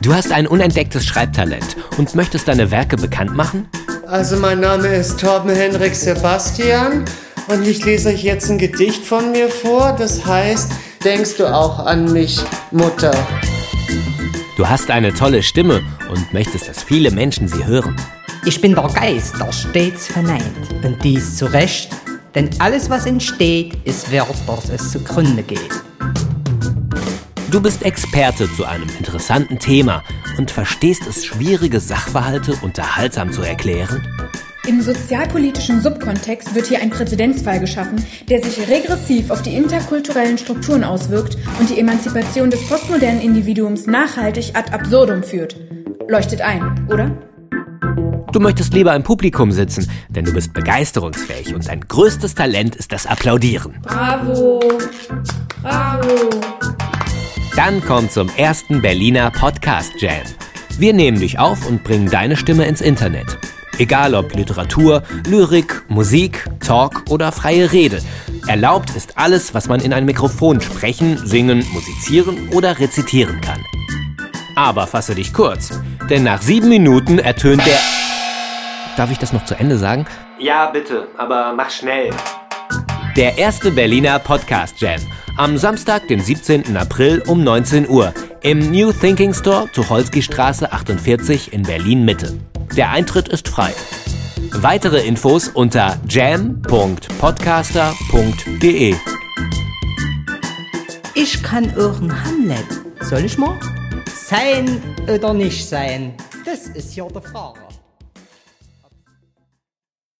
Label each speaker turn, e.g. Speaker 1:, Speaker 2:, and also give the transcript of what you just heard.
Speaker 1: Du hast ein unentdecktes Schreibtalent und möchtest deine Werke bekannt machen?
Speaker 2: Also mein Name ist Torben Henrik Sebastian und ich lese euch jetzt ein Gedicht von mir vor. Das heißt, denkst du auch an mich, Mutter?
Speaker 1: Du hast eine tolle Stimme und möchtest, dass viele Menschen sie hören.
Speaker 3: Ich bin der Geist, der stets verneint. Und dies zu Recht, denn alles, was entsteht, ist wert, dass es zugrunde geht.
Speaker 1: Du bist Experte zu einem interessanten Thema und verstehst es, schwierige Sachverhalte unterhaltsam zu erklären?
Speaker 4: Im sozialpolitischen Subkontext wird hier ein Präzedenzfall geschaffen, der sich regressiv auf die interkulturellen Strukturen auswirkt und die Emanzipation des postmodernen Individuums nachhaltig ad absurdum führt. Leuchtet ein, oder?
Speaker 1: Du möchtest lieber im Publikum sitzen, denn du bist begeisterungsfähig und dein größtes Talent ist das Applaudieren.
Speaker 4: Bravo! Bravo!
Speaker 1: Dann komm zum ersten Berliner Podcast Jam. Wir nehmen dich auf und bringen deine Stimme ins Internet. Egal ob Literatur, Lyrik, Musik, Talk oder freie Rede. Erlaubt ist alles, was man in ein Mikrofon sprechen, singen, musizieren oder rezitieren kann. Aber fasse dich kurz, denn nach sieben Minuten ertönt der... Darf ich das noch zu Ende sagen?
Speaker 2: Ja, bitte, aber mach schnell.
Speaker 1: Der erste Berliner Podcast Jam. Am Samstag, den 17. April um 19 Uhr im New Thinking Store Tucholsky Straße 48 in Berlin Mitte. Der Eintritt ist frei. Weitere Infos unter jam.podcaster.de.
Speaker 3: Ich kann euren Hamlet. Soll ich mal? Sein oder nicht sein? Das ist ja die Frage.